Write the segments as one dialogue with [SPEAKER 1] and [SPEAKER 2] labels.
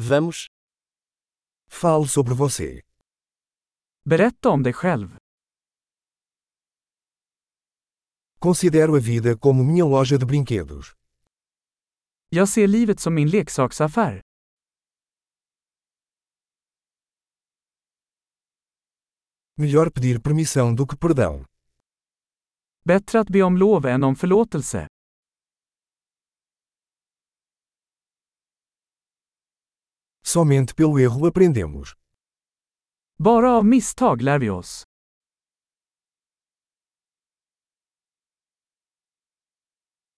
[SPEAKER 1] Vamos.
[SPEAKER 2] Fale sobre você.
[SPEAKER 3] Berätta om dig själv.
[SPEAKER 2] Considero a vida como minha loja de brinquedos.
[SPEAKER 3] Jag ser livet som min leksaksaffär.
[SPEAKER 2] Melhor pedir permissão do que perdão.
[SPEAKER 3] Bättre att be om lov än om förlåtelse.
[SPEAKER 2] Somente pelo erro aprendemos.
[SPEAKER 3] Bara av misstag lär vi oss.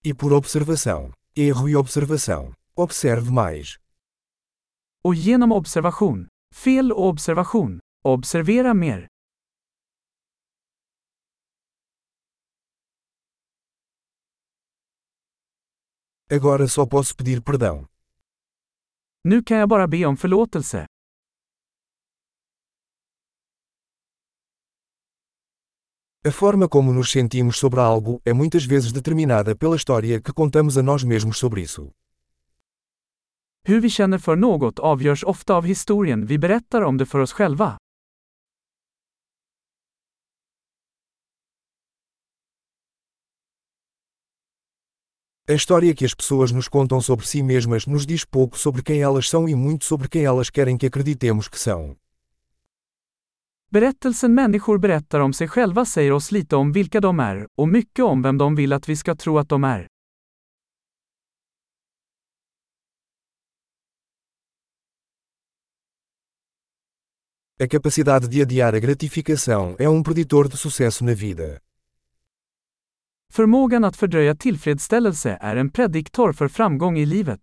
[SPEAKER 2] E por observação. Erro e observação. Observe mais.
[SPEAKER 3] Och genom observation. Fel och observation. Observera mer.
[SPEAKER 2] Agora só posso pedir perdão.
[SPEAKER 3] Nu kan jag bara be om förlåtelse.
[SPEAKER 2] A forma como nos sentimos sobre algo é muitas vezes determinada pela história que contamos a nós mesmos sobre isso.
[SPEAKER 3] Hur vi känner för något avgörs ofta av historien vi berättar om det för oss själva.
[SPEAKER 2] A história que as pessoas nos contam sobre si mesmas nos diz pouco sobre quem elas são e muito sobre quem elas querem que acreditemos que são.
[SPEAKER 3] Berättelsen människor berättar om sig själva säger oss lite om vilka de är, och mycket om vem de vill att vi ska tro att de är.
[SPEAKER 2] A capacidade de adiar a gratificação é um preditor de sucesso na vida.
[SPEAKER 3] Förmågan att fördröja tillfredsställelse är en prediktor för framgång i livet.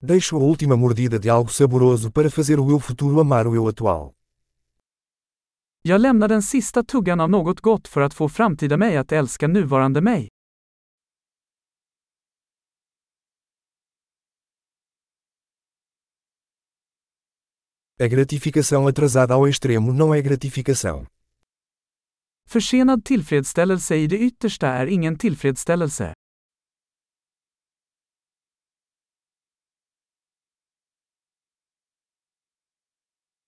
[SPEAKER 2] Deixo a última mordida de algo saboroso para fazer o eu futuro amar o eu atual.
[SPEAKER 3] Jag lämnar den sista tuggan av något gott för att få framtida mig att älska nuvarande mig.
[SPEAKER 2] A gratificação atrasada ao extremo não é gratificação.
[SPEAKER 3] Försenad tillfredsställelse i det yttersta är ingen tillfredsställelse.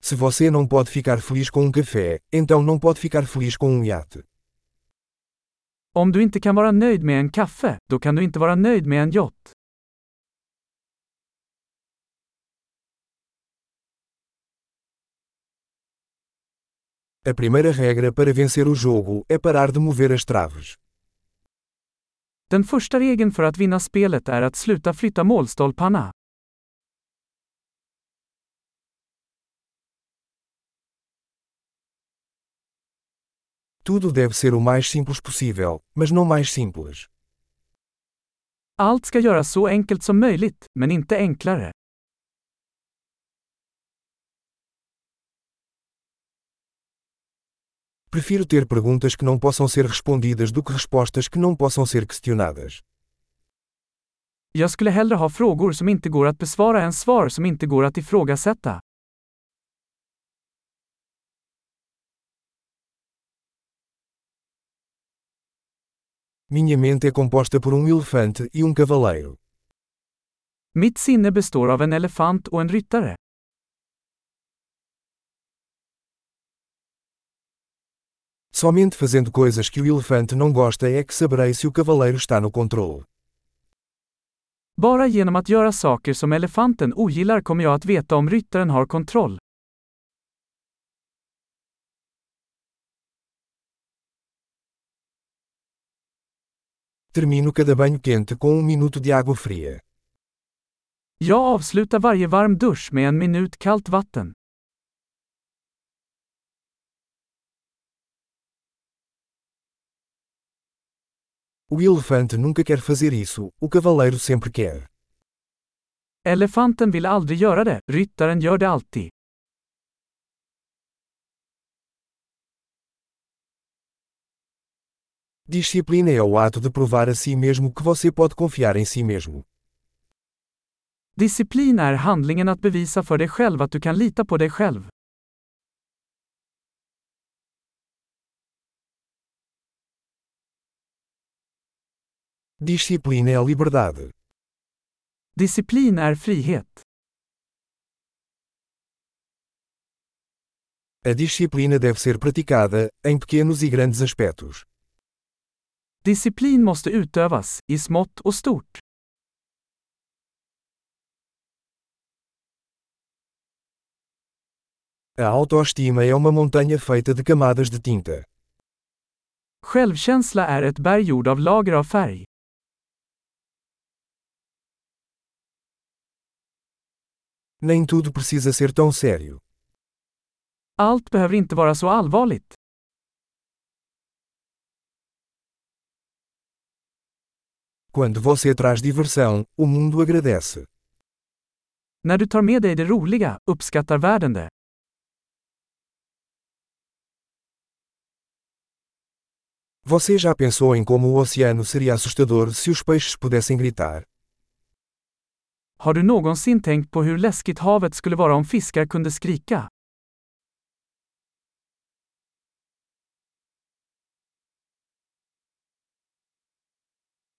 [SPEAKER 2] Se você não pode ficar feliz com um café, então não pode ficar feliz com um iate.
[SPEAKER 3] Om du inte kan vara nöjd med en kaffe, då kan du inte vara nöjd med en yacht.
[SPEAKER 2] A primeira regra para vencer o jogo é parar de mover as traves.
[SPEAKER 3] Den första regeln för att vinna spelet är att sluta flytta målstolparna.
[SPEAKER 2] Tudo deve ser o mais simples possível, mas não mais simples.
[SPEAKER 3] Allt ska göras så enkelt som möjligt, men inte enklare.
[SPEAKER 2] Prefiro ter perguntas que não possam ser respondidas do que respostas que não possam ser questionadas.
[SPEAKER 3] Jag skulle hellre ha frågor som inte går att besvara än svar som inte går att ifrågasätta.
[SPEAKER 2] Minha mente é composta por um elefante e um cavaleiro.
[SPEAKER 3] Mitt sinne består av en elefant och en ryttare.
[SPEAKER 2] Somente fazendo coisas que o elefante não gosta é que saberei se o cavaleiro está no controle.
[SPEAKER 3] Bara genom att göra saker som elefanten ogillar kommer jag att veta om ryttaren har kontroll.
[SPEAKER 2] Termino cada banho quente com um minuto de água fria.
[SPEAKER 3] Jag avslutar varje varm dusch med en minut kallt vatten.
[SPEAKER 2] O elefante nunca quer fazer isso, o cavaleiro sempre quer.
[SPEAKER 3] Elefanten vill aldrig göra det, ryttaren gör det alltid.
[SPEAKER 2] Disciplina é o ato de provar a si mesmo que você pode confiar em si mesmo.
[SPEAKER 3] Disciplin är handlingen att bevisa för dig själv att du kan lita på dig själv.
[SPEAKER 2] Disciplina é liberdade.
[SPEAKER 3] Disciplin är frihet.
[SPEAKER 2] A disciplina deve ser praticada, em pequenos e grandes aspectos.
[SPEAKER 3] Disciplin måste utövas, i smått och stort.
[SPEAKER 2] A autoestima é uma montanha feita de camadas de tinta.
[SPEAKER 3] Självkänsla är ett berg gjord av lager av färg.
[SPEAKER 2] Nem tudo precisa ser tão sério.
[SPEAKER 3] Allt behöver inte vara så allvarligt.
[SPEAKER 2] Quando você traz diversão, o mundo agradece.
[SPEAKER 3] När du tar med dig det roliga, uppskattar världen det.
[SPEAKER 2] Você já pensou em como o oceano seria assustador se os peixes pudessem gritar?
[SPEAKER 3] Har du någonsin tänkt på hur läskigt havet skulle vara om fiskar kunde skrika?